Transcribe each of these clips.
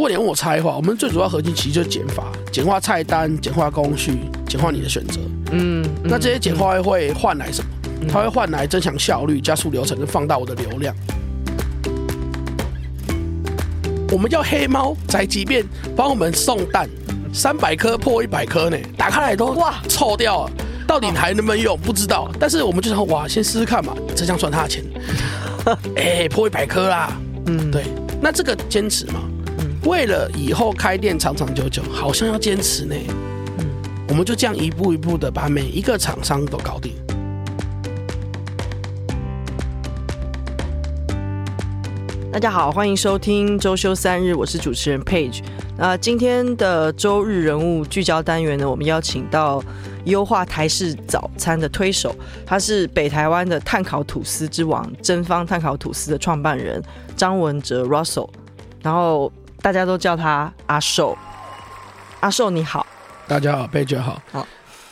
如果你问我差异化，我们最主要核心其实就是简化，简化菜单，简化工序，简化你的选择。嗯，那这些简化会换来什么？嗯、它会换来增强效率、加速流程跟放大我的流量。我们叫黑猫宅急便帮我们送蛋，三百颗破一百颗呢，打开来都哇臭掉了，到底还能不能用不知道。但是我们就想哇，先试试看嘛，这样赚他的钱。哎、欸，破一百颗啦，嗯，对。那这个坚持嘛，嗯，为了以后开店长长久久，好像要坚持呢。嗯，我们就这样一步一步的把每一个厂商都搞定。大家好，欢迎收听周休三日，我是主持人 Page。那今天的周日人物聚焦单元呢，我们邀请到优化台式早餐的推手，他是北台湾的碳烤吐司之王真芳碳烤吐司的创办人张文哲 Russell，然后大家都叫他阿寿。阿寿你好，大家好，Page 好。好。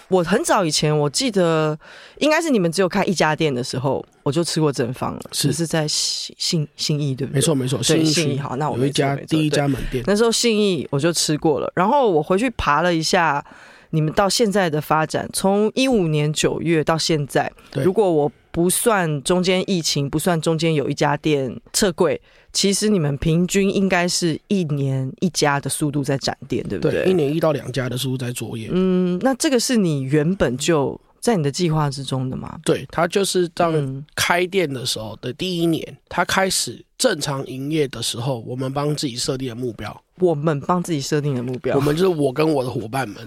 我很早以前，我记得应该是你们只有开一家店的时候，我就吃过正方了，是是在信信信义对不对？没错没错，信义信义好，那我有一家第一家门店，那时候信义我就吃过了，然后我回去爬了一下你们到现在的发展，从一五年九月到现在，如果我不算中间疫情，不算中间有一家店撤柜。其实你们平均应该是一年一家的速度在展店，对不对？对，一年一到两家的速度在作业。嗯，那这个是你原本就在你的计划之中的吗？对，他就是当开店的时候的第一年，他开始正常营业的时候，我们帮自己设定的目标。我们帮自己设定的目标，我们就是我跟我的伙伴们。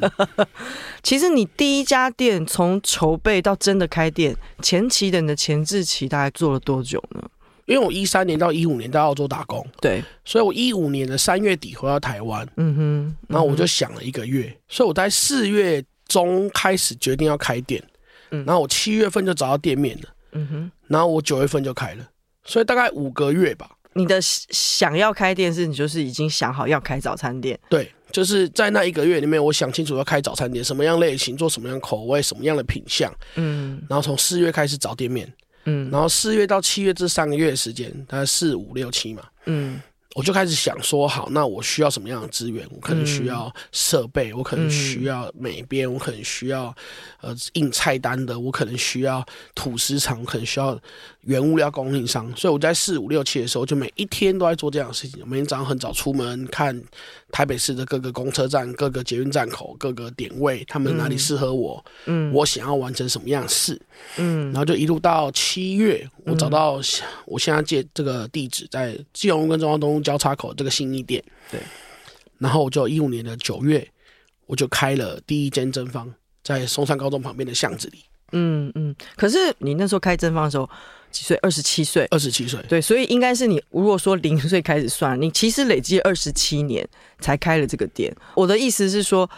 其实你第一家店从筹备到真的开店，前期的你的前置期大概做了多久呢？因为我一三年到一五年在澳洲打工，对，所以我一五年的三月底回到台湾，嗯哼，然后我就想了一个月，所以我在四月中开始决定要开店，嗯，然后我七月份就找到店面了，嗯哼，然后我九月份就开了，所以大概五个月吧。你的想要开店是你就是已经想好要开早餐店？对，就是在那一个月里面，我想清楚要开早餐店，什么样类型，做什么样口味，什么样的品相，嗯，然后从四月开始找店面。嗯，然后四月到七月这三个月的时间，大概四五六七嘛，嗯。我就开始想说，好，那我需要什么样的资源？我可能需要设备，我可能需要美编，我可能需要呃印菜单的，我可能需要土司厂，我可能需要原物料供应商。所以我在四五六七的时候，就每一天都在做这样的事情。每天早上很早出门，看台北市的各个公车站、各个捷运站口、各个点位，他们哪里适合我，嗯，我想要完成什么样的事，嗯，然后就一路到七月，我找到我现在借这个地址，在基隆跟中央东路交叉口这个信义店，对，然后我就一五年的九月，我就开了第一间真芳，在松山高中旁边的巷子里。嗯嗯，可是你那时候开正方的时候几岁？二十七岁。二十七岁。对，所以应该是你如果说零岁开始算，你其实累积二十七年才开了这个店。我的意思是说，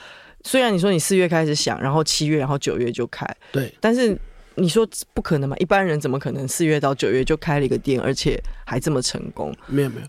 虽然你说你四月开始想，然后七月，然后九月就开，对，但是。你说不可能嘛？一般人怎么可能四月到九月就开了一个店，而且还这么成功？没有没有。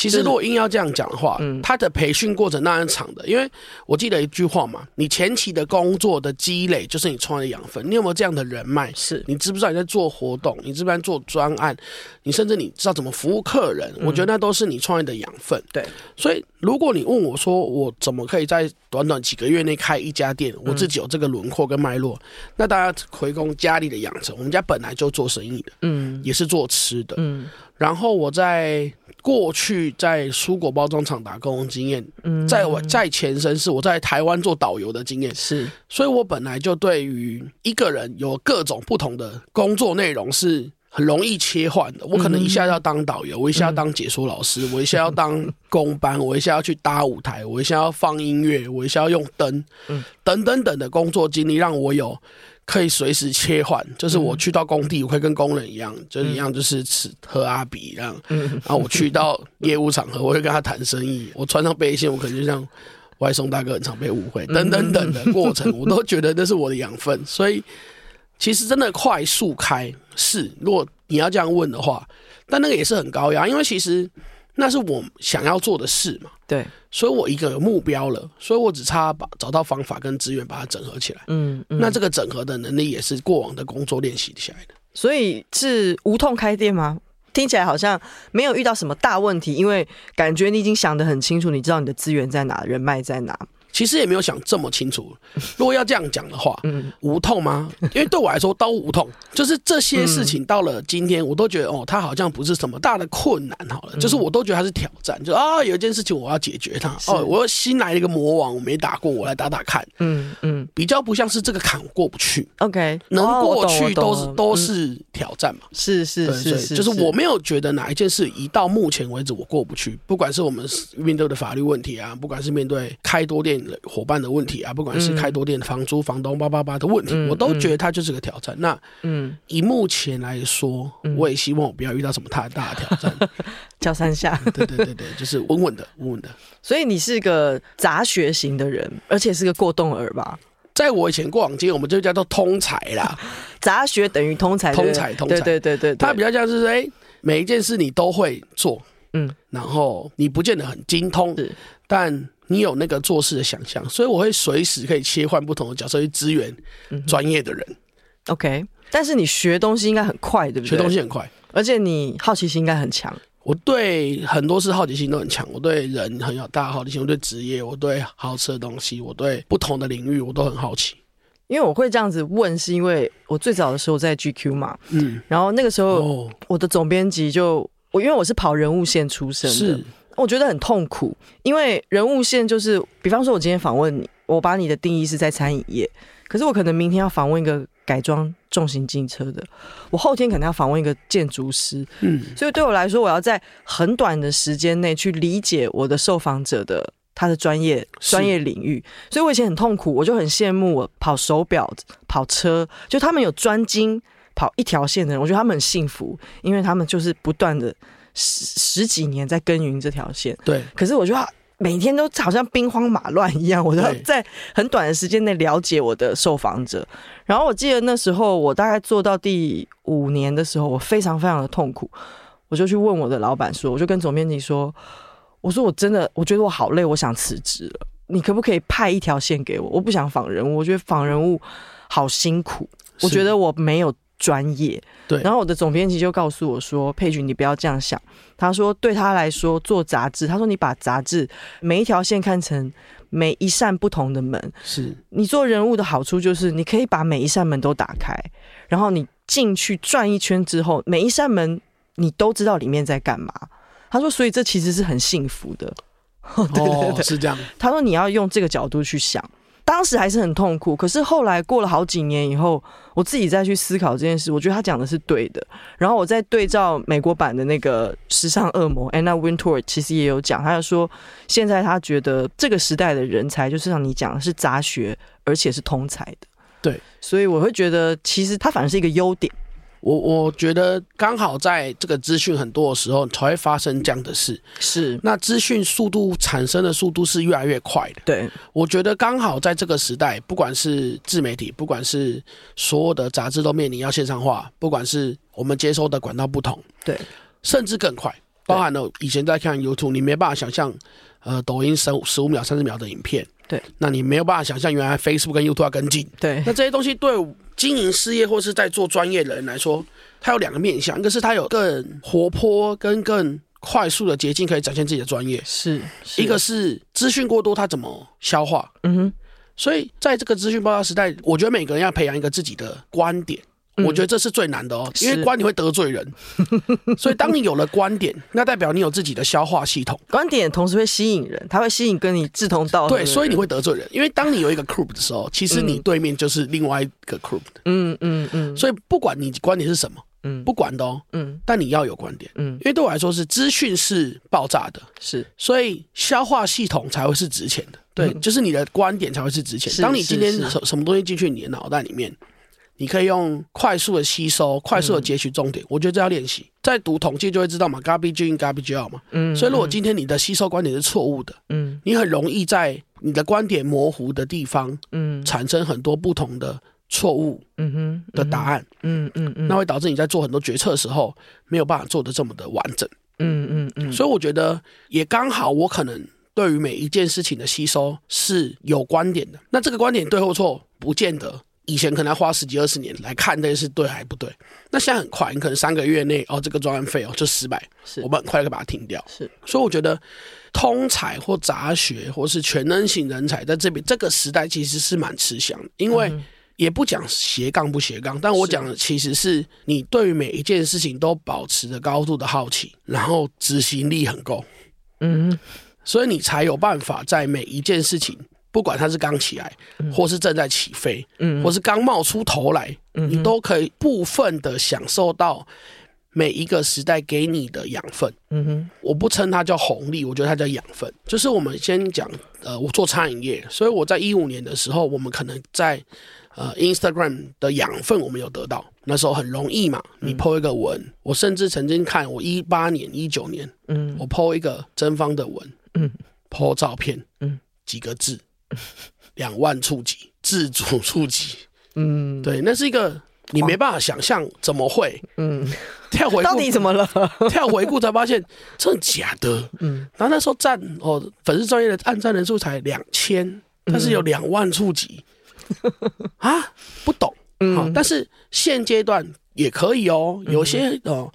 其实如果硬要这样讲的话，嗯，他的培训过程那是长的，因为我记得一句话嘛，你前期的工作的积累就是你创业的养分。你有没有这样的人脉？是你知不知道你在做活动？你知不知道做专案？你甚至你知道怎么服务客人？我觉得那都是你创业的养分。对，所以如果你问我说我怎么可以在短短几个月内开一家店，我自己有这个轮廓跟脉络，那大家回归家里的养成。我们家本来就做生意的，嗯，也是做吃的，嗯，然后我在。过去在蔬果包装厂打工的经验，嗯，在我在前身是我在台湾做导游的经验，是，所以我本来就对于一个人有各种不同的工作内容是很容易切换的。我可能一下要当导游，我一下要当解说老师，我一下要当工班，我一下要去搭舞台，我一下要放音乐，我一下要用灯，嗯，等等等的工作经历让我有。可以随时切换，就是我去到工地，我会跟工人一样，嗯、就是一样，就是吃喝阿比这样。嗯，然后我去到业务场合，我会跟他谈生意。我穿上背心，我可能就像外送大哥，很常被误会，等等等的过程，我都觉得那是我的养分。所以，其实真的快速开是，如果你要这样问的话，但那个也是很高压，因为其实。那是我想要做的事嘛？对，所以我一个有目标了，所以我只差把找到方法跟资源把它整合起来。嗯，嗯，那这个整合的能力也是过往的工作练习下来的。所以是无痛开店吗？听起来好像没有遇到什么大问题，因为感觉你已经想得很清楚，你知道你的资源在哪，人脉在哪。其实也没有想这么清楚。如果要这样讲的话，嗯，无痛吗？因为对我来说都无痛。就是这些事情到了今天，我都觉得哦，它好像不是什么大的困难。好了，就是我都觉得它是挑战。就啊，有一件事情我要解决它。哦，我又新来了一个魔王，我没打过，我来打打看。嗯嗯，比较不像是这个坎过不去。OK，能过去都是都是挑战嘛。是是是是，就是我没有觉得哪一件事一到目前为止我过不去，不管是我们面对的法律问题啊，不管是面对开多店。伙伴的问题啊，不管是开多店的房租、房东八八八的问题，我都觉得它就是个挑战。那嗯，以目前来说，我也希望我不要遇到什么太大的挑战。叫三下，对对对对，就是稳稳的，稳稳的。所以你是个杂学型的人，而且是个过动儿吧？在我以前过往经验，我们就叫做通才啦。杂学等于通才，通才通才，对对对对。它比较像是说，哎，每一件事你都会做，嗯，然后你不见得很精通，但。你有那个做事的想象，所以我会随时可以切换不同的角色去支援专业的人。嗯、OK，但是你学东西应该很快，对不对？学东西很快，而且你好奇心应该很强。我对很多事好奇心都很强，我对人很有大好奇心，我对职业，我对好吃的东西，我对不同的领域我都很好奇。因为我会这样子问，是因为我最早的时候在 GQ 嘛，嗯，然后那个时候我的总编辑就我，因为我是跑人物线出身的。是我觉得很痛苦，因为人物线就是，比方说，我今天访问你，我把你的定义是在餐饮业，可是我可能明天要访问一个改装重型机车的，我后天可能要访问一个建筑师，嗯，所以对我来说，我要在很短的时间内去理解我的受访者的他的专业专业领域，所以我以前很痛苦，我就很羡慕我跑手表、跑车，就他们有专精跑一条线的人，我觉得他们很幸福，因为他们就是不断的。十十几年在耕耘这条线，对。可是我觉得每天都好像兵荒马乱一样，我都要在很短的时间内了解我的受访者。然后我记得那时候我大概做到第五年的时候，我非常非常的痛苦，我就去问我的老板说，我就跟总编辑说，我说我真的我觉得我好累，我想辞职了。你可不可以派一条线给我？我不想访人物，我觉得访人物好辛苦，我觉得我没有。专业，对。然后我的总编辑就告诉我说：“佩君，你不要这样想。”他说：“对他来说，做杂志，他说你把杂志每一条线看成每一扇不同的门。是你做人物的好处就是你可以把每一扇门都打开，然后你进去转一圈之后，每一扇门你都知道里面在干嘛。”他说：“所以这其实是很幸福的。”对对对，哦，是这样。他说：“你要用这个角度去想。”当时还是很痛苦，可是后来过了好几年以后，我自己再去思考这件事，我觉得他讲的是对的。然后我再对照美国版的那个时尚恶魔 Anna Wintour，其实也有讲，他就说现在他觉得这个时代的人才就是像你讲的是杂学，而且是通才的。对，所以我会觉得其实他反而是一个优点。我我觉得刚好在这个资讯很多的时候才会发生这样的事，是。那资讯速度产生的速度是越来越快的。对，我觉得刚好在这个时代，不管是自媒体，不管是所有的杂志都面临要线上化，不管是我们接收的管道不同，对，甚至更快，包含了以前在看 YouTube，你没办法想象，呃，抖音十五十五秒、三十秒的影片，对，那你没有办法想象原来 Facebook 跟 YouTube 要跟进，对，那这些东西对。经营事业或是在做专业的人来说，它有两个面向，一个是它有更活泼跟更快速的捷径可以展现自己的专业，是，是一个是资讯过多，它怎么消化？嗯哼，所以在这个资讯爆炸时代，我觉得每个人要培养一个自己的观点。我觉得这是最难的哦，因为观点会得罪人，所以当你有了观点，那代表你有自己的消化系统。观点同时会吸引人，它会吸引跟你志同道合。对，所以你会得罪人，因为当你有一个 group 的时候，其实你对面就是另外一个 group。嗯嗯嗯。所以不管你观点是什么，嗯，不管的哦，嗯，但你要有观点，嗯，因为对我来说是资讯是爆炸的，是，所以消化系统才会是值钱的。对，就是你的观点才会是值钱。当你今天什什么东西进去你的脑袋里面。你可以用快速的吸收，快速的截取重点。嗯、我觉得这要练习。在读统计就会知道嘛，garbage in garbage out 嘛。嗯。所以如果今天你的吸收观点是错误的，嗯，你很容易在你的观点模糊的地方，嗯，产生很多不同的错误，嗯哼，的答案，嗯嗯嗯，那会导致你在做很多决策的时候没有办法做的这么的完整，嗯嗯嗯。所以我觉得也刚好，我可能对于每一件事情的吸收是有观点的。那这个观点对或错不见得。以前可能要花十几二十年来看这件事对还不对，那现在很快，你可能三个月内哦，这个专案费哦就失败，是。我们很快就把它停掉。是，所以我觉得通才或杂学或是全能型人才在这边这个时代其实是蛮吃香的，因为也不讲斜杠不斜杠，但我讲的其实是你对于每一件事情都保持着高度的好奇，然后执行力很够，嗯，所以你才有办法在每一件事情。不管它是刚起来，或是正在起飞，嗯，或是刚冒出头来，嗯，你都可以部分的享受到每一个时代给你的养分。嗯哼，我不称它叫红利，我觉得它叫养分。就是我们先讲，呃，我做餐饮业，所以我在一五年的时候，我们可能在呃 Instagram 的养分我们有得到，那时候很容易嘛，你 po 一个文，我甚至曾经看我一八年、一九年，嗯，我 po 一个真方的文，嗯，po 照片，嗯，几个字。两万触及，自主触及，嗯，对，那是一个你没办法想象怎么会，嗯，跳回到底怎么了？跳回顾才发现真的假的，嗯，然后那时候赞哦，粉丝专业的按赞人数才两千，但是有两万触及，啊，不懂，嗯，好，但是现阶段。也可以哦，有些哦，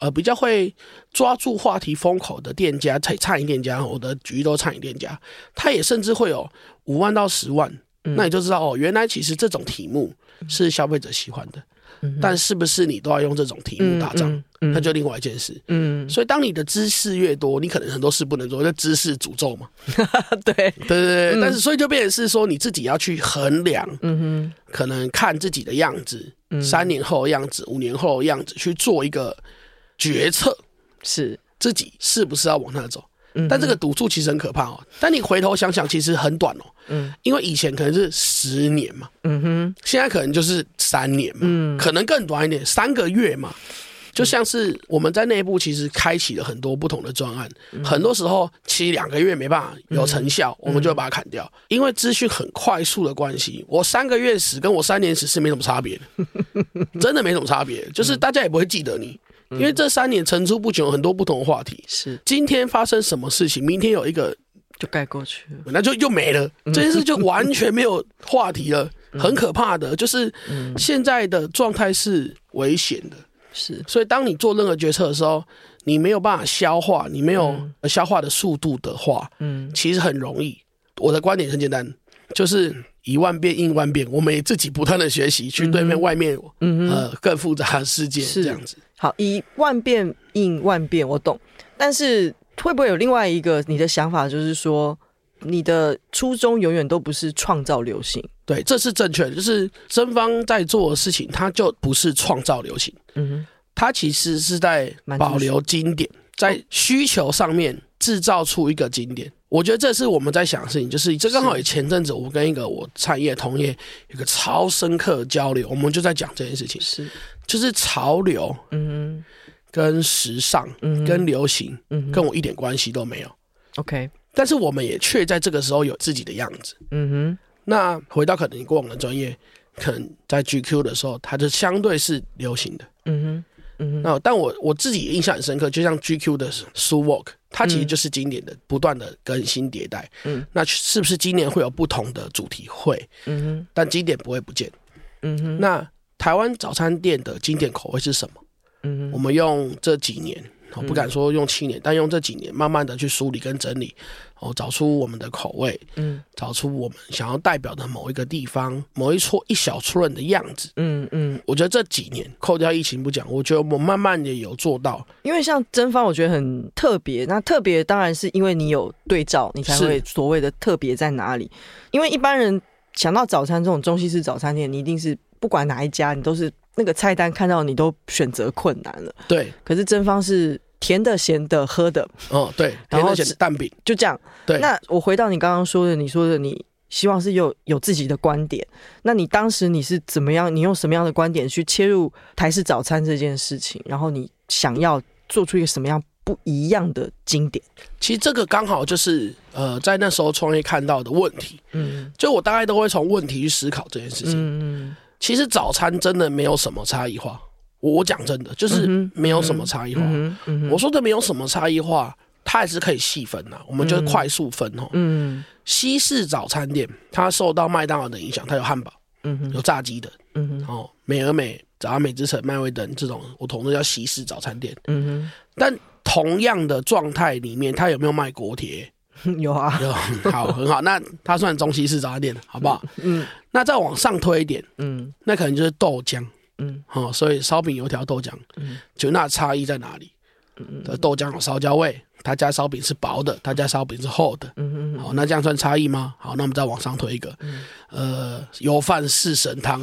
呃，比较会抓住话题风口的店家，餐餐饮店家，我的举例都餐饮店家，他也甚至会有五万到十万，嗯，那你就知道哦，原来其实这种题目是消费者喜欢的。但是不是你都要用这种题目打仗？那就另外一件事。嗯，所以当你的知识越多，你可能很多事不能做，就知识诅咒嘛。对对对对。但是所以就变成是说，你自己要去衡量。嗯哼。可能看自己的样子，三年后的样子，五年后的样子，去做一个决策，是。自己是不是要往那走？但这个赌注其实很可怕哦。但你回头想想，其实很短哦。嗯，因为以前可能是十年嘛，嗯哼，现在可能就是三年嘛，嗯，可能更短一点，三个月嘛。就像是我们在内部其实开启了很多不同的专案，很多时候其实两个月没办法有成效，我们就会把它砍掉，因为资讯很快速的关系。我三个月死跟我三年死是没什么差别的，真的没什么差别，就是大家也不会记得你。因为这三年层出不穷，很多不同的话题。是今天发生什么事情，明天有一个就盖过去了，那就又没了。这件事就完全没有话题了，很可怕的。就是现在的状态是危险的。是，所以当你做任何决策的时候，你没有办法消化，你没有消化的速度的话，嗯，其实很容易。我的观点很简单，就是以万遍应万遍，我们也自己不断的学习，去对面外面，嗯呃更复杂的世界是这样子。好，以万遍应万遍，我懂。但是会不会有另外一个你的想法，就是说你的初衷永远都不是创造流行？对，这是正确的。就是真方在做的事情，它就不是创造流行，嗯哼，它其实是在保留经典，在需求上面制造出一个经典。我觉得这是我们在想的事情，就是这刚好也前阵子我跟一个我产业同业有个超深刻的交流，我们就在讲这件事情。是。就是潮流，嗯，跟时尚，嗯，跟流行，嗯，跟我一点关系都没有。OK，但是我们也却在这个时候有自己的样子，嗯哼。那回到可能你过往的专业，可能在 GQ 的时候，它就相对是流行的，嗯哼，嗯。那但我我自己印象很深刻，就像 GQ 的 Sue Walk，它其实就是经典的，不断的更新迭代，嗯。那是不是今年会有不同的主题？会，嗯哼。但经典不会不见，嗯哼。那台湾早餐店的经典口味是什么？嗯哼，我们用这几年，我不敢说用七年，但用这几年慢慢的去梳理跟整理，哦，找出我们的口味，嗯，找出我们想要代表的某一个地方、某一撮一小撮人的样子，嗯嗯。我觉得这几年扣掉疫情不讲，我觉得我慢慢的有做到。因为像真方，我觉得很特别。那特别当然是因为你有对照，你才会所谓的特别在哪里。因为一般人想到早餐这种中西式早餐店，你一定是。不管哪一家，你都是那个菜单看到你都选择困难了。对，可是真方是甜的、咸的、喝的。哦，对，甜的、咸的蛋饼就这样。对，那我回到你刚刚说的，你说的你希望是有有自己的观点。那你当时你是怎么样？你用什么样的观点去切入台式早餐这件事情？然后你想要做出一个什么样不一样的经典？其实这个刚好就是呃，在那时候创业看到的问题。嗯，就我大概都会从问题去思考这件事情。嗯嗯。其实早餐真的没有什么差异化，我讲真的就是没有什么差异化。嗯嗯嗯、我说的没有什么差异化，它还是可以细分呐、啊。我们就是快速分哦。嗯，西式早餐店它受到麦当劳的影响，它有汉堡，嗯，有炸鸡的，嗯，哦，美而美、早安美之城、麦味登这种，我统称叫西式早餐店，嗯哼。但同样的状态里面，它有没有卖锅贴？有啊，有，好，很好。那它算中西式早餐店好不好？嗯。那再往上推一点，嗯，那可能就是豆浆，嗯，好，所以烧饼、油条、豆浆，嗯，就那差异在哪里？嗯嗯，豆浆有烧焦味。他家烧饼是薄的，他家烧饼是厚的。嗯嗯，好，那这样算差异吗？好，那我们再往上推一个，嗯、呃，油饭四神汤。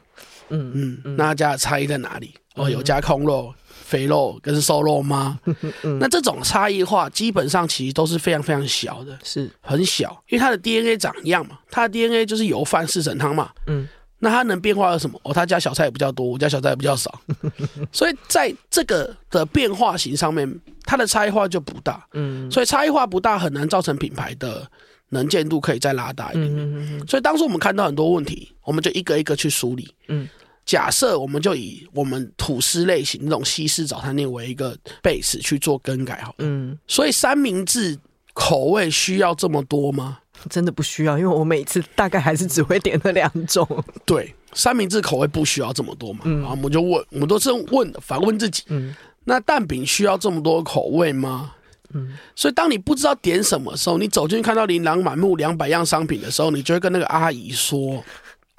嗯嗯，那家的差异在哪里？哦，有加空肉、肥肉跟瘦肉吗？嗯、那这种差异化基本上其实都是非常非常小的，是很小，因为它的 DNA 长一样嘛，它的 DNA 就是油饭四神汤嘛。嗯。那它能变化有什么？哦，他家小菜也比较多，我家小菜也比较少，所以在这个的变化型上面，它的差异化就不大。嗯，所以差异化不大，很难造成品牌的能见度可以再拉大一点。嗯，所以当时我们看到很多问题，我们就一个一个去梳理。嗯，假设我们就以我们吐司类型那种西式早餐店为一个 base 去做更改，好。嗯，所以三明治口味需要这么多吗？真的不需要，因为我每次大概还是只会点那两种。对，三明治口味不需要这么多嘛？嗯，然后我们就问，我们都是问，反问自己。嗯，那蛋饼需要这么多口味吗？嗯，所以当你不知道点什么时候，你走进去看到琳琅满目两百样商品的时候，你就会跟那个阿姨说：“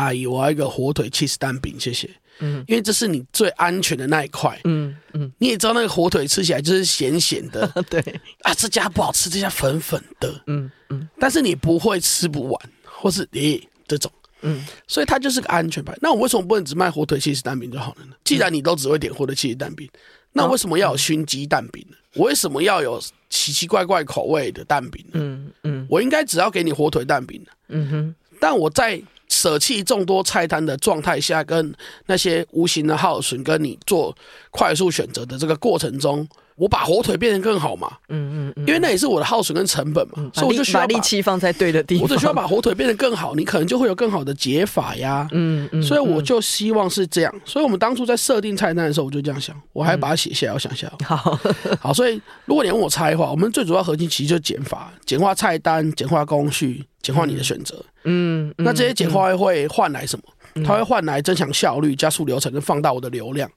阿姨，我要一个火腿起司蛋饼，谢谢。”嗯，因为这是你最安全的那一块。嗯嗯，你也知道那个火腿吃起来就是咸咸的。对啊，这家不好吃，这家粉粉的。嗯嗯，但是你不会吃不完，或是诶、欸、这种。嗯，所以它就是个安全牌。那我为什么不能只卖火腿起司蛋饼就好了呢？既然你都只会点火腿起司蛋饼，那为什么要有熏鸡蛋饼呢？我为什么要有奇奇怪怪口味的蛋饼呢？嗯嗯，我应该只要给你火腿蛋饼。嗯哼，但我在。舍弃众多菜单的状态下，跟那些无形的耗损，跟你做快速选择的这个过程中。我把火腿变得更好嘛，嗯嗯，因为那也是我的耗损跟成本嘛，嗯、所以我就需要把，把力气放在对的地方。我只需要把火腿变得更好，你可能就会有更好的解法呀，嗯嗯，所以我就希望是这样。所以我们当初在设定菜单的时候，我就这样想，我还把它写下来，我想下来。好，好，所以如果你问我差异化，我们最主要核心其实就是减法，简化菜单，简化工序，简化你的选择。嗯，那这些简化会换来什么？它会换来增强效率、加速流程跟放大我的流量。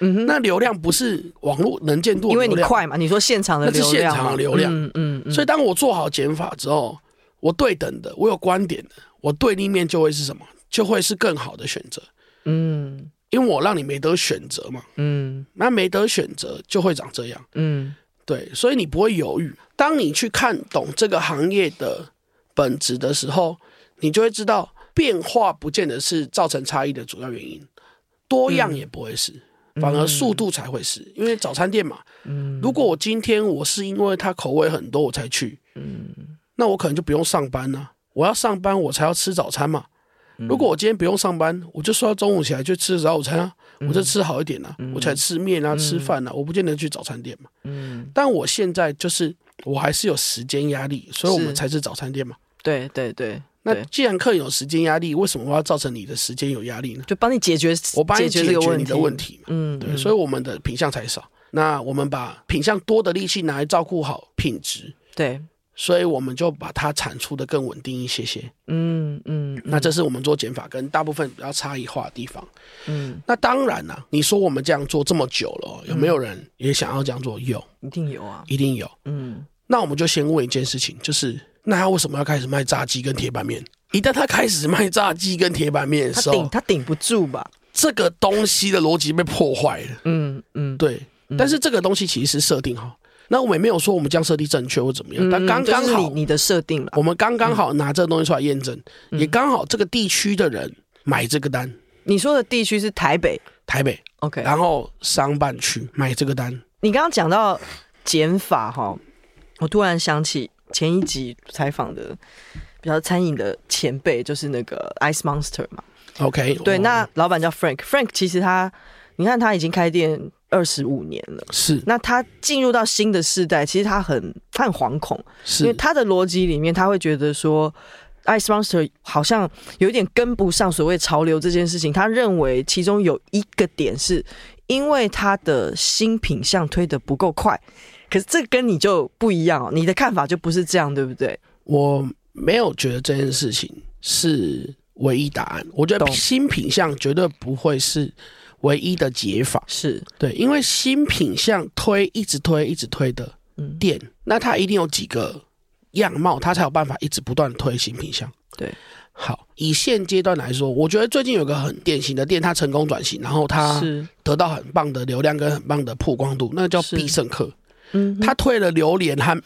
嗯哼，那流量不是网络能见度，因为你快嘛。你说现场的流量，那是现场的流量。嗯嗯，嗯。所以当我做好减法之后，我对等的，我有观点的，我对立面就会是什么？就会是更好的选择。嗯，因为我让你没得选择嘛。嗯，那没得选择就会长这样。嗯，对，所以你不会犹豫。当你去看懂这个行业的本质的时候，你就会知道变化不见得是造成差异的主要原因，多样也不会是。嗯反而速度才会是，因为早餐店嘛。嗯，如果我今天我是因为它口味很多我才去，嗯，那我可能就不用上班了。我要上班我才要吃早餐嘛。如果我今天不用上班，我就说要中午起来就吃早午餐啊，我就吃好一点啊，我才吃面啊，吃饭啊，我不见得去早餐店嘛。嗯，但我现在就是我还是有时间压力，所以我们才是早餐店嘛。对对对。那既然客人有时间压力，为什么我要造成你的时间有压力呢？就帮你解决，我帮你解决你的问题嘛。嗯，对，所以我们的品相才少。那我们把品相多的力气拿来照顾好品质。对，所以我们就把它产出的更稳定一些些。嗯嗯，那这是我们做减法跟大部分比较差异化的地方。嗯，那当然啦，你说我们这样做这么久了，有没有人也想要这样做？有，一定有啊，一定有。嗯，那我们就先问一件事情，就是。那他为什么要开始卖炸鸡跟铁板面？一旦他开始卖炸鸡跟铁板面的时候，他顶他顶不住吧？这个东西的逻辑被破坏了。嗯嗯，对。但是这个东西其实是设定好，那我们也没有说我们这样设定正确或怎么样，但刚刚好你你的设定了，我们刚刚好拿这个东西出来验证，也刚好这个地区的人买这个单。你说的地区是台北，台北 OK，然后商办区买这个单。你刚刚讲到减法哈，我突然想起。前一集采访的比较餐饮的前辈就是那个 Ice Monster 嘛，OK，对，那老板叫 Frank，Frank 其实他，你看他已经开店二十五年了，是，那他进入到新的世代，其实他很他很惶恐，是。因为他的逻辑里面，他会觉得说 Ice Monster 好像有点跟不上所谓潮流这件事情，他认为其中有一个点是因为他的新品项推的不够快。可是这跟你就不一样哦，你的看法就不是这样，对不对？我没有觉得这件事情是唯一答案。我觉得新品相绝对不会是唯一的解法。是对，因为新品相推一直推一直推的店，嗯、那它一定有几个样貌，它才有办法一直不断推新品相。对，好，以现阶段来说，我觉得最近有个很典型的店，它成功转型，然后它得到很棒的流量跟很棒的曝光度，那叫必胜客。嗯，他退了榴莲和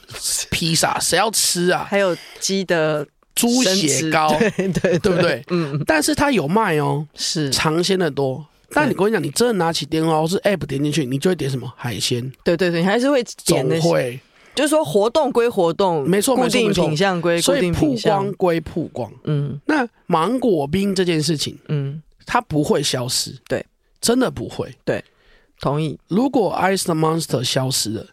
披萨，谁要吃啊？还有鸡的猪血糕，对对不对？嗯，但是他有卖哦，是。尝鲜的多。但你跟我讲，你真的拿起电话或是 App 点进去，你就会点什么？海鲜？对对对，你还是会点那会，就是说活动归活动，没错，固定品相归固定曝光归曝光。嗯，那芒果冰这件事情，嗯，它不会消失，对，真的不会，对。同意。如果 Ice the Monster 消失了，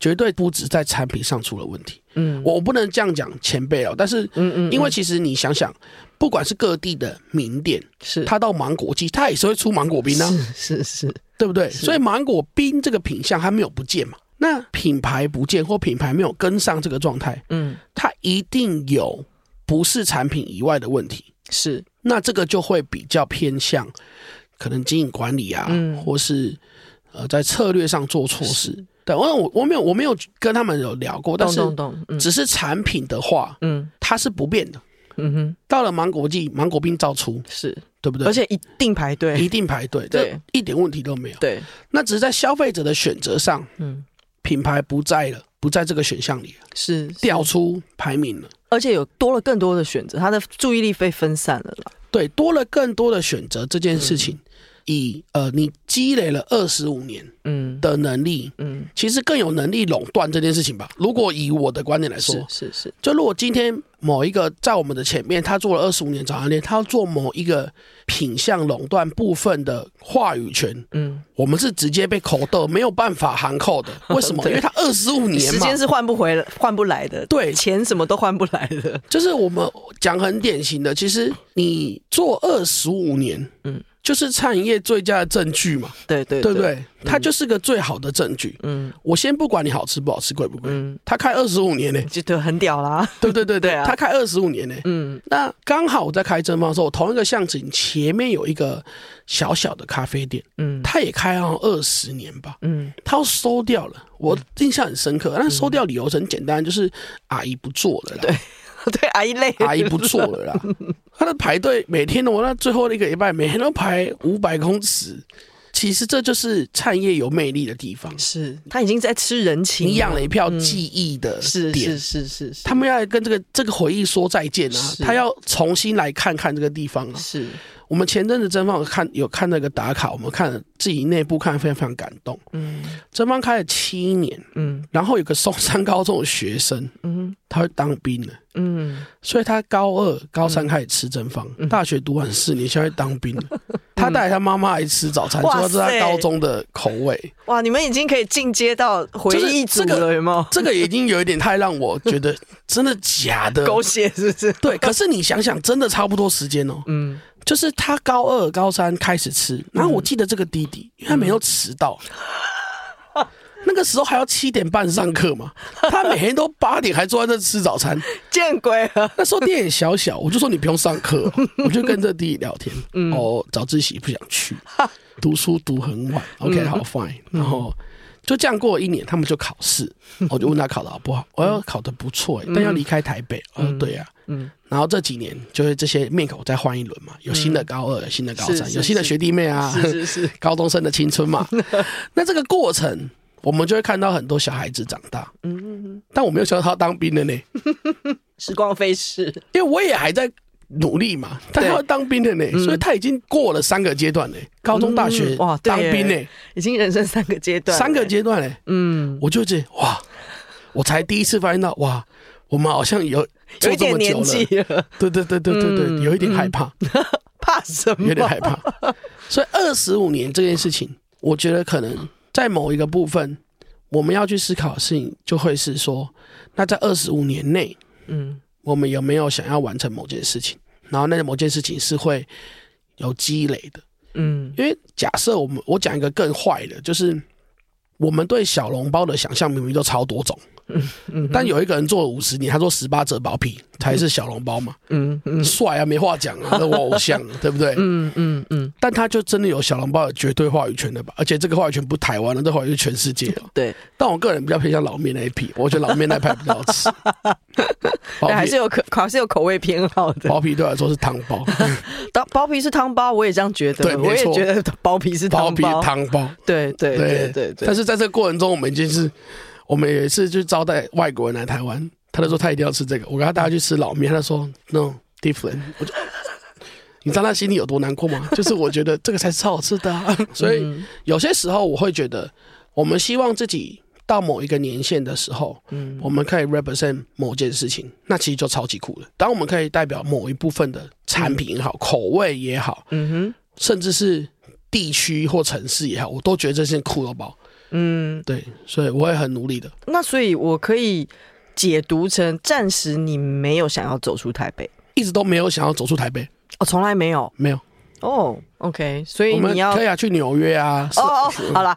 绝对不止在产品上出了问题。嗯，我不能这样讲前辈哦，但是，嗯嗯，因为其实你想想，不管是各地的名店，是他到芒果季，他也是会出芒果冰啊，是是是，对不对？所以芒果冰这个品相还没有不见嘛？那品牌不见或品牌没有跟上这个状态，嗯，它一定有不是产品以外的问题。是，那这个就会比较偏向可能经营管理啊，嗯，或是。呃，在策略上做错事，对，我我我没有我没有跟他们有聊过，但是只是产品的话，嗯，它是不变的，嗯哼，到了芒果季，芒果冰照出，是对不对？而且一定排队，一定排队，对，一点问题都没有，对。那只是在消费者的选择上，嗯，品牌不在了，不在这个选项里了，是掉出排名了，而且有多了更多的选择，他的注意力被分散了啦，对，多了更多的选择这件事情。以呃，你积累了二十五年嗯的能力嗯，嗯，其实更有能力垄断这件事情吧。如果以我的观点来说，是是是，就如果今天某一个在我们的前面，他做了二十五年早餐店，他要做某一个品相垄断部分的话语权，嗯，我们是直接被口斗，没有办法含扣的。为什么？因为他二十五年嘛，时间是换不回来、换不来的。对，钱什么都换不来的。就是我们讲很典型的，其实你做二十五年，嗯。就是餐饮业最佳的证据嘛，对对对不对？它就是个最好的证据。嗯，我先不管你好吃不好吃，贵不贵，嗯，他开二十五年呢，觉得很屌啦。对对对对啊，他开二十五年呢，嗯，那刚好我在开正方的时候，我同一个巷子前面有一个小小的咖啡店，嗯，他也开了二十年吧，嗯，他要收掉了，我印象很深刻。但收掉理由很简单，就是阿姨不做了啦。对。对，阿姨累，阿姨不做了啦。他的排队每天我那最后那个礼拜，每天都排五百公尺。其实这就是产业有魅力的地方。是他已经在吃人情，你养了一票记忆的点，是是是是。他们要跟这个这个回忆说再见啊！他要重新来看看这个地方啊！是。我们前阵子真方看有看那个打卡，我们看自己内部看非常非常感动。嗯，真芳开了七年，嗯，然后有个松山高中的学生，嗯，他会当兵了，嗯，所以他高二、高三开始吃真芳，大学读完四年，现在当兵了。他带他妈妈来吃早餐，说这是他高中的口味。哇，你们已经可以进阶到回忆组了，有没有？这个已经有一点太让我觉得真的假的 狗血，是不是？对，可是你想想，真的差不多时间哦，嗯。就是他高二、高三开始吃，然后我记得这个弟弟，因为他没有迟到，那个时候还要七点半上课嘛，他每天都八点还坐在那吃早餐，见鬼了！那时候店也小小，我就说你不用上课，我就跟这弟弟聊天，哦，早自习不想去，读书读很晚，OK，好 fine，然后。就这样过了一年，他们就考试，我就问他考得好不好，我要考得不错，但要离开台北。我说对呀，嗯，然后这几年就是这些面孔再换一轮嘛，有新的高二，有新的高三，有新的学弟妹啊，是是是，高中生的青春嘛。那这个过程，我们就会看到很多小孩子长大，嗯嗯嗯，但我没有想到他当兵的呢，时光飞逝，因为我也还在。努力嘛，他要当兵的呢，所以他已经过了三个阶段呢，高中、大学哇，当兵呢，已经人生三个阶段，三个阶段嘞，嗯，我就这哇，我才第一次发现到哇，我们好像有有一点年纪了，对对对对对对，有一点害怕，怕什么？有点害怕，所以二十五年这件事情，我觉得可能在某一个部分，我们要去思考的事情，就会是说，那在二十五年内，嗯。我们有没有想要完成某件事情？然后那个某件事情是会有积累的，嗯，因为假设我们我讲一个更坏的，就是我们对小笼包的想象明明都超多种。嗯嗯，但有一个人做了五十年，他做十八折薄皮才是小笼包嘛，嗯嗯，帅啊，没话讲啊，那我偶像，对不对？嗯嗯嗯，但他就真的有小笼包的绝对话语权的吧？而且这个话语权不台湾了，这话语权是全世界了。对，但我个人比较偏向老面那一批，我觉得老面那一派比较好吃。还是有口还是有口味偏好的。薄皮对我来说是汤包，薄薄皮是汤包，我也这样觉得。对，我也觉得薄皮是汤包，汤包。对对对对对。但是在这个过程中，我们已经是。我们有一次就招待外国人来台湾，他就说他一定要吃这个。我跟他带他去吃老面，他就说 no different。我就，你知道他心里有多难过吗？就是我觉得这个才是超好吃的啊。所以有些时候我会觉得，我们希望自己到某一个年限的时候，嗯，我们可以 represent 某件事情，那其实就超级酷了。当我们可以代表某一部分的产品也好，口味也好，嗯哼，甚至是地区或城市也好，我都觉得这件酷到爆。嗯，对，所以我会很努力的。那所以，我可以解读成，暂时你没有想要走出台北，一直都没有想要走出台北。哦，从来没有，没有。哦，OK，所以你要可以啊，去纽约啊。哦哦，好啦，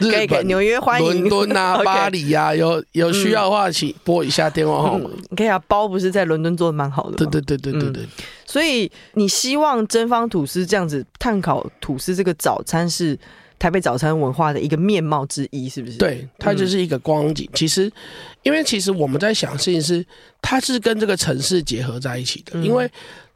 可以可以纽约欢迎，伦敦啊，巴黎啊，有有需要的话，请拨一下电话号码。可以啊，包不是在伦敦做的蛮好的。对对对对对对。所以你希望真方吐司这样子碳烤吐司这个早餐是台北早餐文化的一个面貌之一，是不是？对，它就是一个光景。嗯、其实，因为其实我们在想事情是，它是跟这个城市结合在一起的。嗯、因为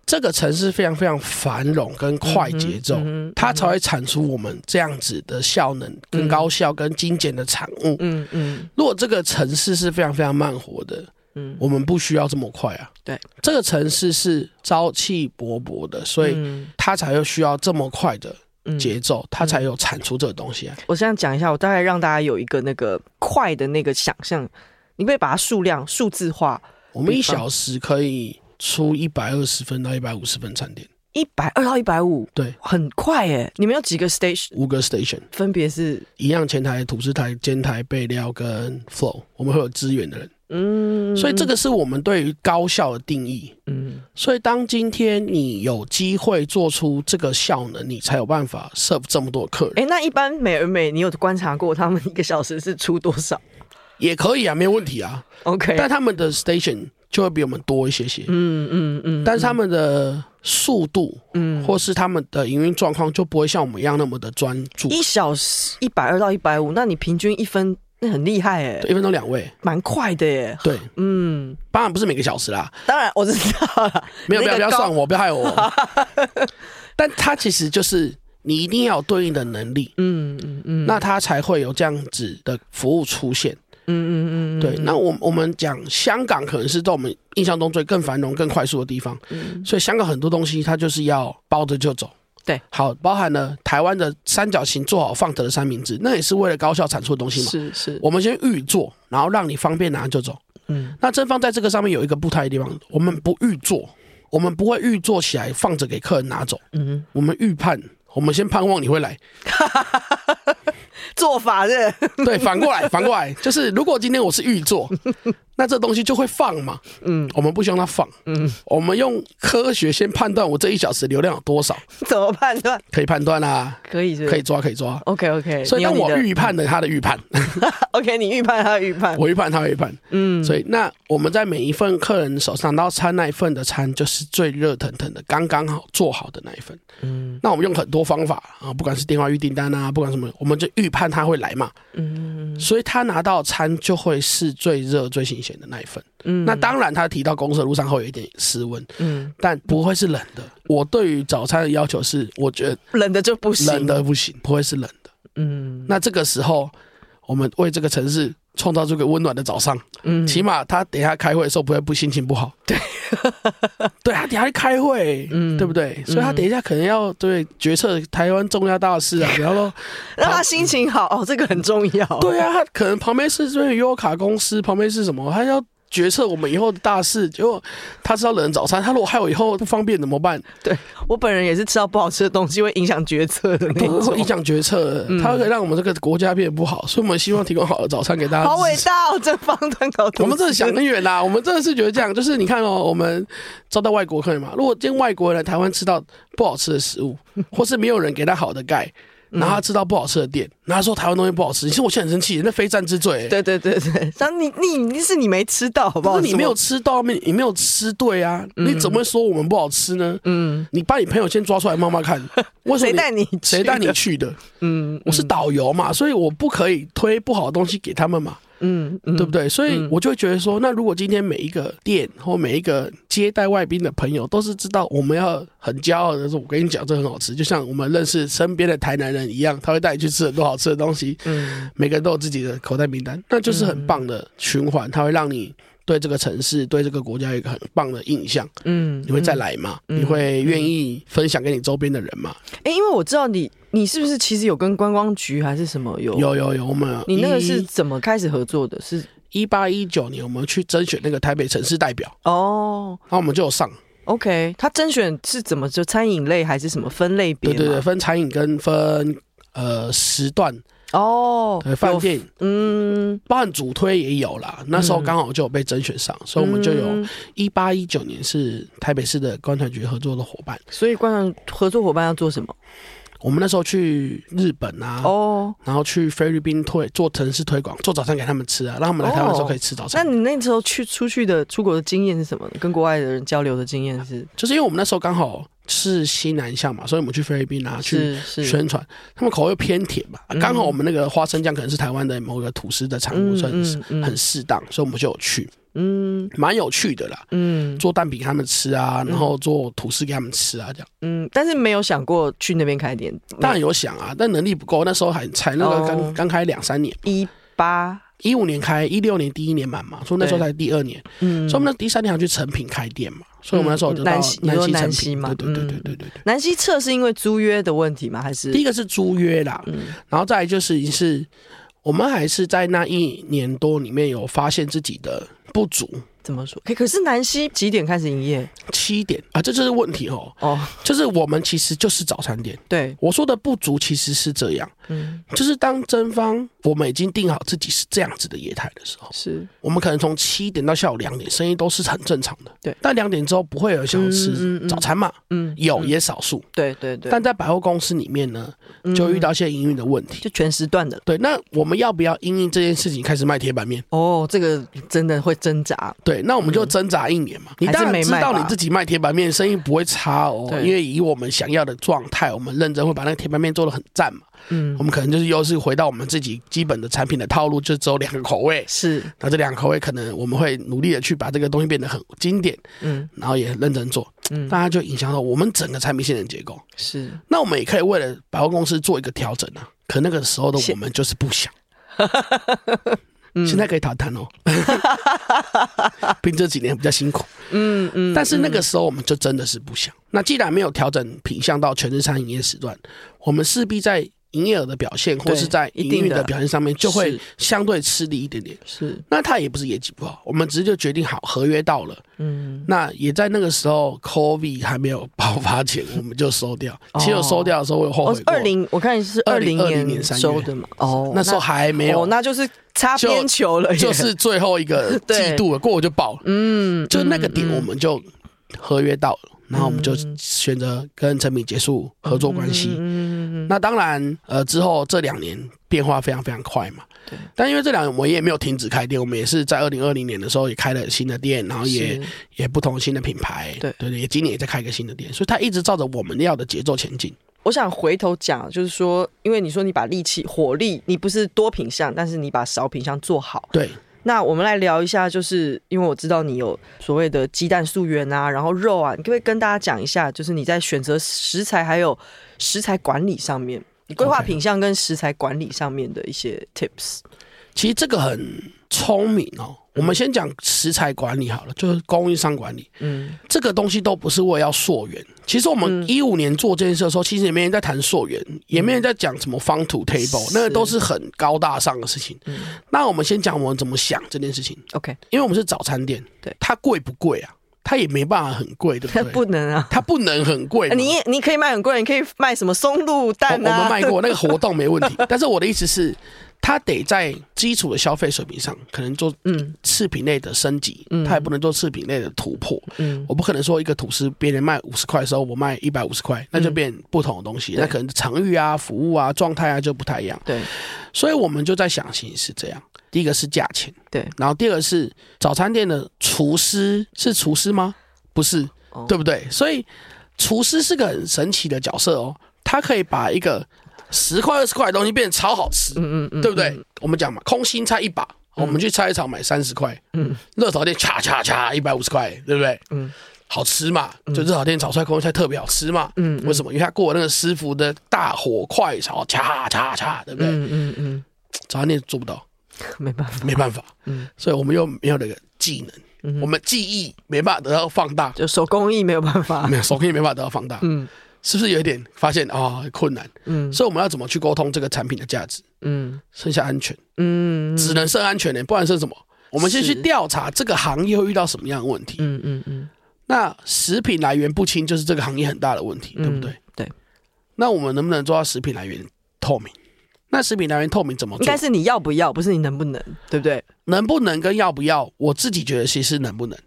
这个城市非常非常繁荣跟快节奏，嗯嗯、它才会产出我们这样子的效能、跟高效、跟精简的产物。嗯嗯。如果这个城市是非常非常慢活的，嗯，我们不需要这么快啊。对，这个城市是朝气勃勃的，所以它才会需要这么快的。节奏，它才有产出这个东西啊！我现在讲一下，我大概让大家有一个那个快的那个想象，你可以把它数量数字化。我们一小时可以出一百二十分到一百五十分餐点，一百二到一百五，对，很快耶！你们有几个 station？五个 station，分别是一样前台、吐司台、煎台、备料跟 flow，我们会有支援的人。嗯，所以这个是我们对于高效的定义。嗯，所以当今天你有机会做出这个效能，你才有办法 serve 这么多客人。哎、欸，那一般美而美，你有观察过他们一个小时是出多少？也可以啊，没有问题啊。OK，但他们的 station 就会比我们多一些些。嗯嗯嗯，但是他们的速度，嗯，或是他们的营运状况就不会像我们一样那么的专注。一小时一百二到一百五，那你平均一分？很厉害哎，一分钟两位，蛮快的耶。对，嗯，当然不是每个小时啦。当然我知道了，没有，不要不要算我，不要害我。但他其实就是你一定要有对应的能力，嗯嗯嗯，那他才会有这样子的服务出现。嗯嗯嗯，对。那我我们讲香港，可能是在我们印象中最更繁荣、更快速的地方。嗯，所以香港很多东西，它就是要包着就走。对，好，包含了台湾的三角形做好放着的三明治，那也是为了高效产出的东西嘛。是是，我们先预做，然后让你方便拿就走。嗯，那正方在这个上面有一个不太的地方，我们不预做，我们不会预做起来放着给客人拿走。嗯，我们预判，我们先盼望你会来。做法是，对，反过来，反过来，就是如果今天我是预做，那这东西就会放嘛。嗯，我们不希望它放。嗯，我们用科学先判断我这一小时流量有多少。怎么判断？可以判断啊，可以是，可以抓，可以抓。OK OK。所以当我预判了他的预判，OK，你预判他的预判，我预判他的预判。嗯，所以那我们在每一份客人手上拿到餐那一份的餐，就是最热腾腾的，刚刚好做好的那一份。嗯，那我们用很多方法啊，不管是电话预订单啊，不管什么，我们就预判。他会来嘛？嗯，所以他拿到餐就会是最热、最新鲜的那一份。嗯，那当然，他提到公司的路上会有一点失温，嗯，但不会是冷的。我对于早餐的要求是，我觉得冷的就不行，冷的不行，不会是冷的。嗯，那这个时候，我们为这个城市。创造这个温暖的早上，嗯，起码他等一下开会的时候不会不心情不好，对，对，他等一下开会，嗯，对不对？所以他等一下可能要对决策台湾重要大事啊，比方说让他心情好哦，这个很重要。对啊，他可能旁边是这边优卡公司，旁边是什么？他要。决策我们以后的大事，结果他知道冷早餐，他如果害我以后不方便怎么办？对，我本人也是吃到不好吃的东西会影响决策的那种，会影响决策，它可以让我们这个国家变得不好，所以我们希望提供好的早餐给大家。好伟大哦，真芳碳烤吐司。我们真的想很远啦，我们真的是觉得这样，就是你看哦，我们招到外国客人嘛，如果今天外国人来台湾吃到不好吃的食物，或是没有人给他好的盖。然后他知道不好吃的店，然后他说台湾东西不好吃，其实我现在很生气，那非战之罪、欸。对对对对，那你你你是你没吃到，好不好？你没有吃到，你你没有吃对啊？嗯、你怎么会说我们不好吃呢？嗯，你把你朋友先抓出来，慢慢看，为什么谁带你谁带你去的？嗯，我是导游嘛，所以我不可以推不好的东西给他们嘛。嗯，嗯，对不对？所以我就会觉得说，那如果今天每一个店或每一个接待外宾的朋友都是知道我们要很骄傲的说，我跟你讲这很好吃，就像我们认识身边的台南人一样，他会带你去吃很多好吃的东西。嗯，每个人都有自己的口袋名单，那就是很棒的循环，它会让你。对这个城市，对这个国家有一个很棒的印象，嗯，你会再来吗？嗯、你会愿意分享给你周边的人吗？哎，因为我知道你，你是不是其实有跟观光局还是什么有？有有有，我们你那个是怎么开始合作的？是一八一九年，我们去甄选那个台北城市代表哦，然后我们就有上。OK，他甄选是怎么就餐饮类还是什么分类别？对对对，分餐饮跟分呃时段。哦，对，饭店，嗯，包含主推也有啦。那时候刚好就有被甄选上，嗯、所以我们就有一八一九年是台北市的观传局合作的伙伴。所以观传合作伙伴要做什么？我们那时候去日本啊，哦，然后去菲律宾推做城市推广，做早餐给他们吃啊，让他们来台湾的时候可以吃早餐。那你那时候去出去的出国的经验是什么？跟国外的人交流的经验是？就是因为我们那时候刚好。是西南向嘛，所以我们去菲律宾啊，去宣传，他们口味偏甜嘛，刚好我们那个花生酱可能是台湾的某个吐司的产物，所以很适当，所以我们就有去，嗯，蛮有趣的啦，嗯，做蛋饼给他们吃啊，然后做吐司给他们吃啊，这样，嗯，但是没有想过去那边开店，当然有想啊，但能力不够，那时候还才那个刚刚开两三年，一八。一五年开，一六年第一年满嘛，所以那时候才第二年，嗯，所以我们那第三年要去成品开店嘛。所以，我们那时候就到南西，南西，南西嘛，对对对对对对。南西侧是因为租约的问题吗？还是？第一个是租约啦，嗯，然后再来就是是，我们还是在那一年多里面有发现自己的不足。怎么说？可可是南溪几点开始营业？七点啊，这就是问题哦。哦，就是我们其实就是早餐店。对，我说的不足其实是这样。嗯，就是当真方我们已经定好自己是这样子的业态的时候，是我们可能从七点到下午两点，生意都是很正常的。对，但两点之后不会有人想要吃早餐嘛？嗯，有也少数。对对对。但在百货公司里面呢，就遇到一些营运的问题，就全时段的。对，那我们要不要因应这件事情开始卖铁板面？哦，这个真的会挣扎。对。那我们就挣扎一年嘛。你当然知道你自己卖铁板面生意不会差哦，因为以我们想要的状态，我们认真会把那个铁板面做的很赞嘛。嗯，我们可能就是又是回到我们自己基本的产品的套路，就只有两个口味。是，那这两个口味可能我们会努力的去把这个东西变得很经典。嗯，然后也认真做。嗯，大家就影响到我们整个产品线的结构。是，那我们也可以为了百货公司做一个调整啊。可那个时候的我们就是不想。现在可以谈谈哦，毕竟这几年比较辛苦。嗯嗯，但是那个时候我们就真的是不想。那既然没有调整品相到全日餐营业时段，我们势必在营业额的表现或是在营运的表现上面就会相对吃力一点点。是，那他也不是业绩不好，我们直接就决定好合约到了。嗯，那也在那个时候，COVID 还没有爆发前，我们就收掉。其实收掉的时候，我有后悔过。二零，我看是二零二零年收的嘛。哦，那时候还没有，那就是。擦边球了，就是最后一个 季度了，过我就爆了。嗯，就那个点我们就合约到了，然后我们就选择跟成品结束合作关系。嗯嗯嗯，那当然，呃，之后这两年变化非常非常快嘛。对。但因为这两年我们也没有停止开店，我们也是在二零二零年的时候也开了新的店，然后也也不同新的品牌。对对对，也今年也在开一个新的店，所以它一直照着我们要的节奏前进。我想回头讲，就是说，因为你说你把力气、火力，你不是多品项，但是你把少品项做好。对。那我们来聊一下，就是因为我知道你有所谓的鸡蛋溯源啊，然后肉啊，你可不可以跟大家讲一下，就是你在选择食材还有食材管理上面，你规划品相跟食材管理上面的一些 tips。其实这个很聪明哦。我们先讲食材管理好了，就是供应商管理。嗯，这个东西都不是为了要溯源。其实我们一五年做这件事的时候，其实也没人在谈溯源，也没人在讲什么 farm to table，那个都是很高大上的事情。那我们先讲我们怎么想这件事情。OK，因为我们是早餐店，对，它贵不贵啊？它也没办法很贵，对不对？它 不能啊，它不能很贵。你你可以卖很贵，你可以卖什么松露蛋啊？我们卖过那个活动没问题，但是我的意思是。它得在基础的消费水平上，可能做嗯。次品类的升级，嗯，它也不能做次品类的突破，嗯，我不可能说一个吐司别人卖五十块的时候，我卖一百五十块，那就变不同的东西，嗯、那可能场域啊、服务啊、状态啊就不太一样，对，所以我们就在想，其实是这样，第一个是价钱，对，然后第二个是早餐店的厨师是厨师吗？不是，哦、对不对？所以厨师是个很神奇的角色哦，他可以把一个。十块二十块的东西变得超好吃，嗯嗯嗯，对不对？嗯、我们讲嘛，空心菜一把，嗯、我们去菜市场买三十块，嗯，热炒店恰恰恰一百五十块，对不对？嗯，好吃嘛，就热炒店炒出来空心菜特别好吃嘛，嗯，为什么？因为他过那个师傅的大火快炒，恰恰恰，对不对？嗯嗯嗯，早餐店做不到，没办法，没办法，嗯，所以我们又没有那个技能，嗯、我们技艺没办法得到放大，就手工艺没有办法，没有手工艺没办法得到放大，嗯。是不是有一点发现啊、哦、困难？嗯，所以我们要怎么去沟通这个产品的价值？嗯，剩下安全，嗯，只能剩安全呢，不然剩什么？我们先去调查这个行业会遇到什么样的问题。嗯嗯嗯。那食品来源不清就是这个行业很大的问题，对不对？对。那我们能不能做到食品来源透明？那食品来源透明怎么做？应该是你要不要，不是你能不能，对不对？能不能跟要不要，我自己觉得其实能不能。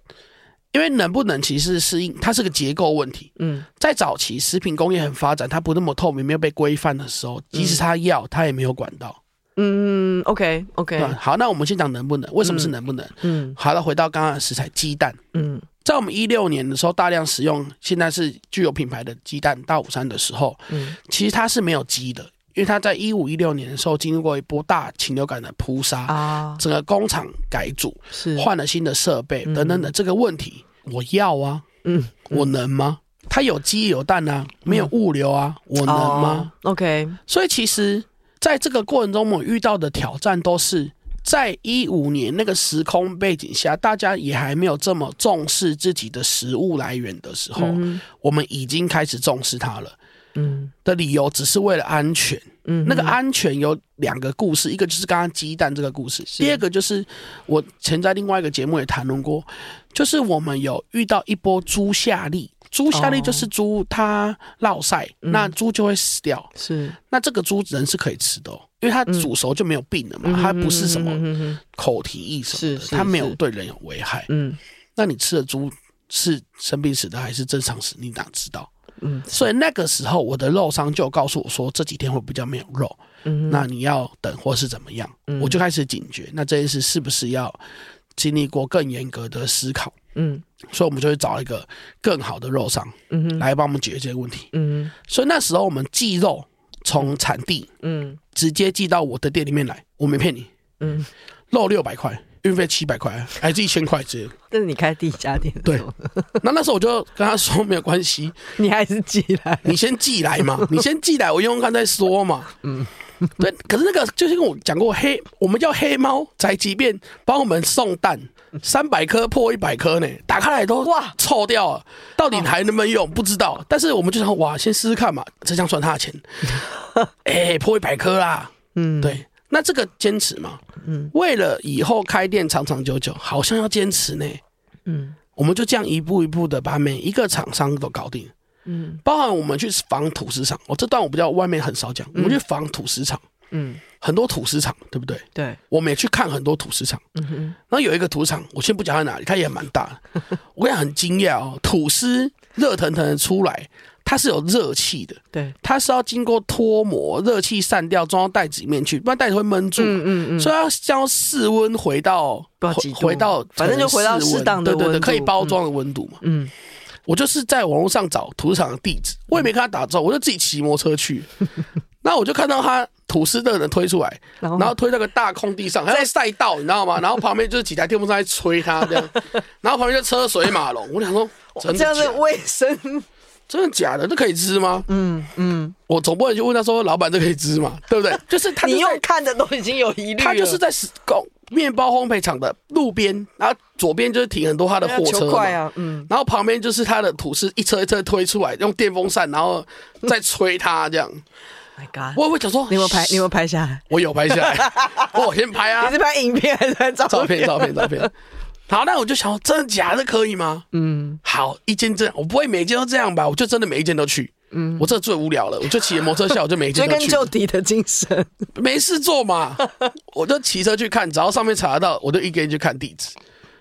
因为能不能其实是因它是个结构问题。嗯，在早期食品工业很发展，它不那么透明，没有被规范的时候，即使他要，他也没有管道。嗯，OK OK。好，那我们先讲能不能？为什么是能不能？嗯，好了，回到刚刚的食材，鸡蛋。嗯，在我们一六年的时候，大量使用现在是具有品牌的鸡蛋大午餐的时候，嗯，其实它是没有鸡的。因为他在一五一六年的时候经历过一波大禽流感的扑杀啊，整个工厂改组，是。换了新的设备等等的这个问题，我要啊，嗯，我能吗？他有鸡有蛋啊，没有物流啊，我能吗？OK，所以其实在这个过程中，我们遇到的挑战都是在一五年那个时空背景下，大家也还没有这么重视自己的食物来源的时候，我们已经开始重视它了。嗯，的理由只是为了安全。嗯，那个安全有两个故事，一个就是刚刚鸡蛋这个故事，第二个就是我前在另外一个节目也谈论过，就是我们有遇到一波猪下痢，猪下痢就是猪它落晒，那猪就会死掉。是，那这个猪人是可以吃的，哦因为它煮熟就没有病了嘛，它不是什么口蹄疫什么的，它没有对人有危害。嗯，那你吃的猪是生病死的还是正常死？你哪知道？嗯，所以那个时候我的肉商就告诉我说，这几天会比较没有肉，嗯，那你要等或是怎么样？嗯，我就开始警觉，那这件事是不是要经历过更严格的思考？嗯，所以我们就会找一个更好的肉商，嗯，来帮我们解决这个问题。嗯，所以那时候我们寄肉从产地，嗯，直接寄到我的店里面来，我没骗你，嗯，肉六百块。运费七百块，还是一千块钱？这是你开第一家店。对，那那时候我就跟他说没有关系，你还是寄来，你先寄来嘛，你先寄来，我用用看再说嘛。嗯，对。可是那个就是跟我讲过，黑我们叫黑猫宅急便帮我们送蛋，三百颗破一百颗呢，打开来都哇臭掉了，到底还能不能用不知道。但是我们就想哇，先试试看嘛，这样算他的钱。哎、欸，破一百颗啦，嗯，对。那这个坚持嘛，嗯，为了以后开店长长久久，好像要坚持呢，嗯，我们就这样一步一步的把每一个厂商都搞定，嗯，包含我们去访吐司厂，我这段我比较外面很少讲，我们去访吐司厂，嗯，很多土司厂，对不对？对，我们也去看很多土司厂，嗯哼，然后有一个吐司厂，我先不讲在哪里，它也蛮大的，我跟你讲很惊讶哦，土司热腾腾的出来。它是有热气的，对，它是要经过脱模，热气散掉，装到袋子里面去，不然袋子会闷住。嗯嗯嗯，所以要将室温回到回回到，反正就回到适当的温度，对对对，可以包装的温度嘛。嗯，我就是在网络上找吐司厂的地址，我也没跟他打招呼，我就自己骑摩托车去。那我就看到他吐司的人推出来，然后推到个大空地上，还在赛道，你知道吗？然后旁边就是几台电风扇在吹他这样，然后旁边就车水马龙。我想说，这样是卫生。真的假的？这可以吃吗？嗯嗯，我总不能去问他说：“老板，这可以吃吗？”对不对？就是他，你用看的都已经有疑虑。他就是在工面包烘焙厂的路边，然后左边就是停很多他的货车嘛，嗯，然后旁边就是他的吐司一车一车推出来，用电风扇，然后再吹它这样。My God！我会想说，你有没有拍？你有没有拍下来？我有拍下来。我先拍啊！你是拍影片还是拍照片？照片，照片，照片。好，那我就想，真的假的可以吗？嗯，好，一间这样，我不会每一间都这样吧？我就真的每一间都去。嗯，我这最无聊了，我就骑摩托车下，我就每一间都 去。追根究底的精神，没事做嘛，我就骑车去看，只要上面查得到，我就一个人去看地址。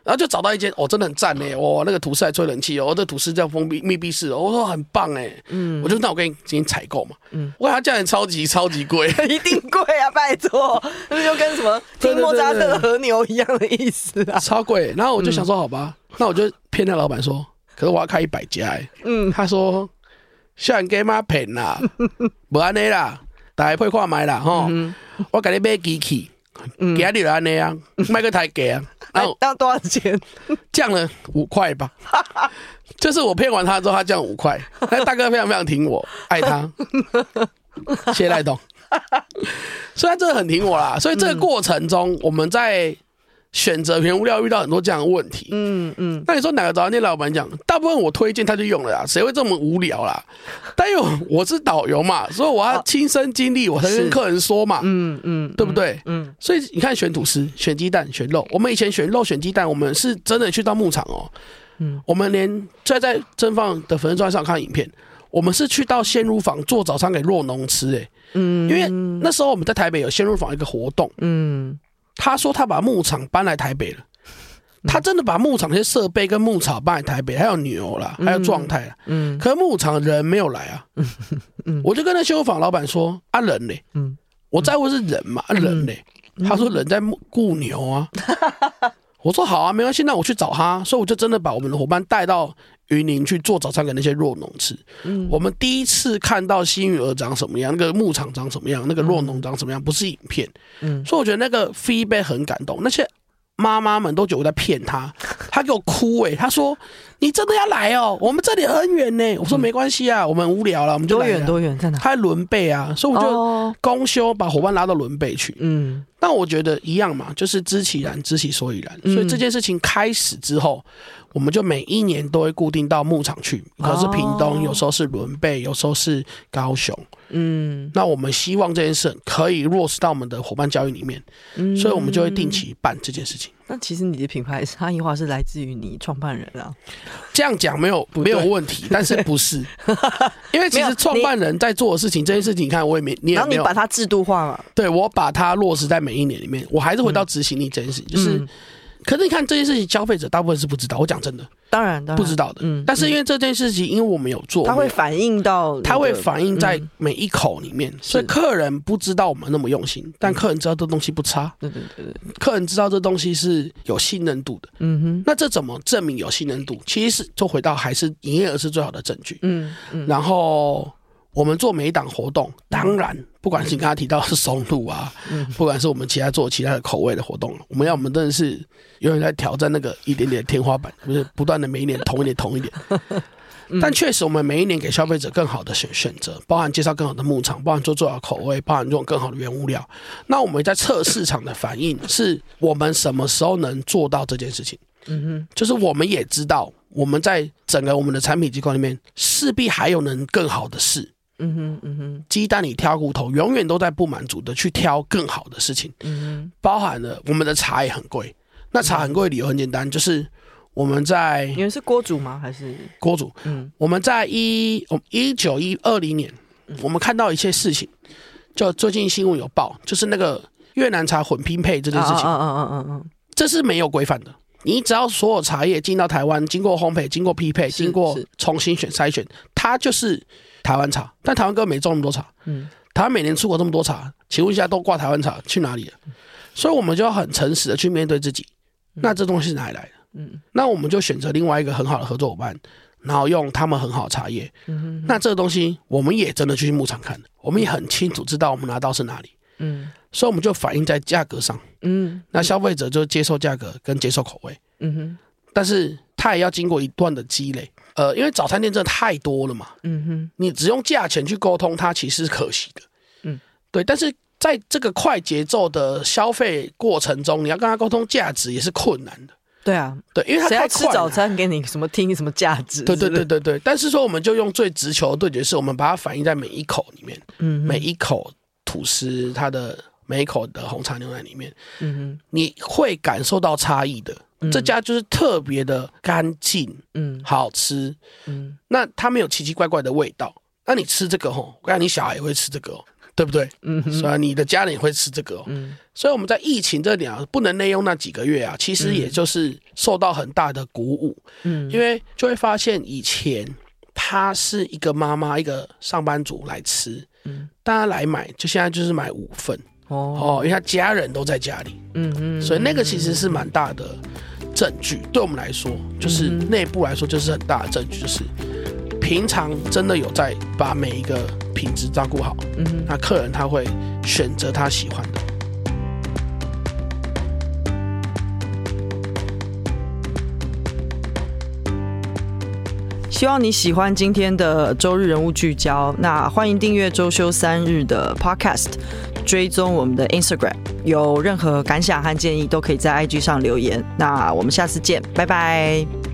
然后就找到一间，哦，真的很赞呢。哇，那个吐司还吹冷气哦，这吐司叫封闭密闭式，我说很棒哎，嗯，我就那我跟你进行采购嘛，嗯，我看他价钱超级超级贵，一定贵啊，拜托，那就跟什么听莫扎特的和牛一样的意思啊，超贵。然后我就想说，好吧，那我就骗那老板说，可是我要开一百家哎，嗯，他说，小人给妈骗啦，不安内啦，大家配看买啦哈，我给你买机器。给他留安那样，卖个台给啊，然后要多少钱？降了五块吧。就是我骗完他之后，他降五块。那大哥非常非常挺我，爱他，谢赖董。所以他真的很挺我啦。所以这个过程中，我们在。选择原物料遇到很多这样的问题，嗯嗯，那你说哪个早餐店老板讲，大部分我推荐他就用了啦，谁会这么无聊啦？但因为我是导游嘛，所以我要亲身经历，我才跟客人说嘛，嗯嗯，对不对？嗯，所以你看选吐司、选鸡蛋、选肉，我们以前选肉、选鸡蛋，我们是真的去到牧场哦，嗯，我们连在在正放的粉丝专上看影片，我们是去到鲜乳坊做早餐给弱农吃，哎，嗯，因为那时候我们在台北有鲜乳坊一个活动，嗯。他说他把牧场搬来台北了，他真的把牧场那些设备跟牧草搬来台北，还有牛啦，还有状态啦。嗯，可是牧场人没有来啊。嗯，我就跟那修房老板说啊，人嘞，嗯，我在乎是人嘛，啊人嘞。他说人在雇牛啊。我说好啊，没关系，那我去找他。所以我就真的把我们的伙伴带到云林去做早餐给那些弱农吃。嗯，我们第一次看到新鱼儿长什么样，那个牧场长什么样，那个弱农长什么样，不是影片。嗯，所以我觉得那个 feedback 很感动。那些。妈妈们都觉得我在骗他，他给我哭哎、欸，他说：“你真的要来哦，我们这里很远呢。”我说：“没关系啊，我们无聊了，我们就来。”多远？多远？在哪？他在轮背啊，所以我就公休把伙伴拉到伦贝去。嗯，但我觉得一样嘛，就是知其然，知其所以然。所以这件事情开始之后。我们就每一年都会固定到牧场去，可是屏东，有时候是伦贝，有时候是高雄。嗯，那我们希望这件事可以落实到我们的伙伴教育里面，嗯，所以我们就会定期办这件事情。那其实你的品牌差异化是来自于你创办人啊？这样讲没有没有问题，但是不是？因为其实创办人在做的事情，这件事情你看我也没，你也没有，然后你把它制度化了，对，我把它落实在每一年里面，我还是回到执行力这件事情，就是。可是你看这件事情，消费者大部分是不知道。我讲真的，当然，不知道的。嗯，但是因为这件事情，因为我们有做，它会反映到，它会反映在每一口里面，所以客人不知道我们那么用心，但客人知道这东西不差。对对对对，客人知道这东西是有信任度的。嗯哼，那这怎么证明有信任度？其实是就回到还是营业额是最好的证据。嗯嗯，然后。我们做每一档活动，当然，不管是你刚才提到是松露啊，不管是我们其他做其他的口味的活动，我们要我们真的是永远在挑战那个一点点天花板，就是不断的每一年同一点同一点。但确实，我们每一年给消费者更好的选选择，包含介绍更好的牧场，包含做最好的口味，包含用更好的原物料。那我们在测市场的反应，是我们什么时候能做到这件事情？嗯哼，就是我们也知道，我们在整个我们的产品机构里面，势必还有能更好的事。嗯哼，嗯哼，鸡蛋里挑骨头，永远都在不满足的去挑更好的事情。嗯哼，包含了我们的茶也很贵。那茶很贵的理由很简单，就是我们在你们是锅煮吗？还是锅煮？嗯，我们在一我一九一二零年，我们看到一些事情，就最近新闻有报，就是那个越南茶混拼配这件事情。嗯嗯嗯嗯嗯，这是没有规范的。你只要所有茶叶进到台湾，经过烘焙、经过匹配、经过重新选筛选，它就是。台湾茶，但台湾根本没种那么多茶。嗯，台湾每年出口这么多茶，请问一下，都挂台湾茶去哪里了？所以我们就要很诚实的去面对自己。那这东西是哪里来的？嗯，那我们就选择另外一个很好的合作伙伴，然后用他们很好的茶叶。嗯哼，那这个东西我们也真的去牧场看，我们也很清楚知道我们拿到是哪里。嗯，所以我们就反映在价格上。嗯，那消费者就接受价格跟接受口味。嗯哼，但是他也要经过一段的积累。呃，因为早餐店真的太多了嘛，嗯哼，你只用价钱去沟通，它其实是可惜的，嗯，对。但是在这个快节奏的消费过程中，你要跟他沟通价值也是困难的，对啊，对，因为他太快。吃早餐给你什么听什么价值？对对对对对。但是说，我们就用最直球的对决，是我们把它反映在每一口里面，嗯，每一口吐司，它的每一口的红茶牛奶里面，嗯哼，你会感受到差异的，嗯、这家就是特别的干净，嗯，好吃，嗯，那它没有奇奇怪怪的味道。那你吃这个吼，我看你小孩也会吃这个哦，对不对？嗯，所以你的家人也会吃这个哦。嗯，所以我们在疫情这里啊，不能内用那几个月啊，其实也就是受到很大的鼓舞。嗯，因为就会发现以前他是一个妈妈，一个上班族来吃，嗯，大家来买，就现在就是买五份。哦哦，因为他家人都在家里，嗯嗯，所以那个其实是蛮大的证据，对我们来说，就是内部来说就是很大的证据，就是平常真的有在把每一个品质照顾好，嗯哼，那客人他会选择他喜欢的。希望你喜欢今天的周日人物聚焦，那欢迎订阅周休三日的 Podcast。追踪我们的 Instagram，有任何感想和建议都可以在 IG 上留言。那我们下次见，拜拜。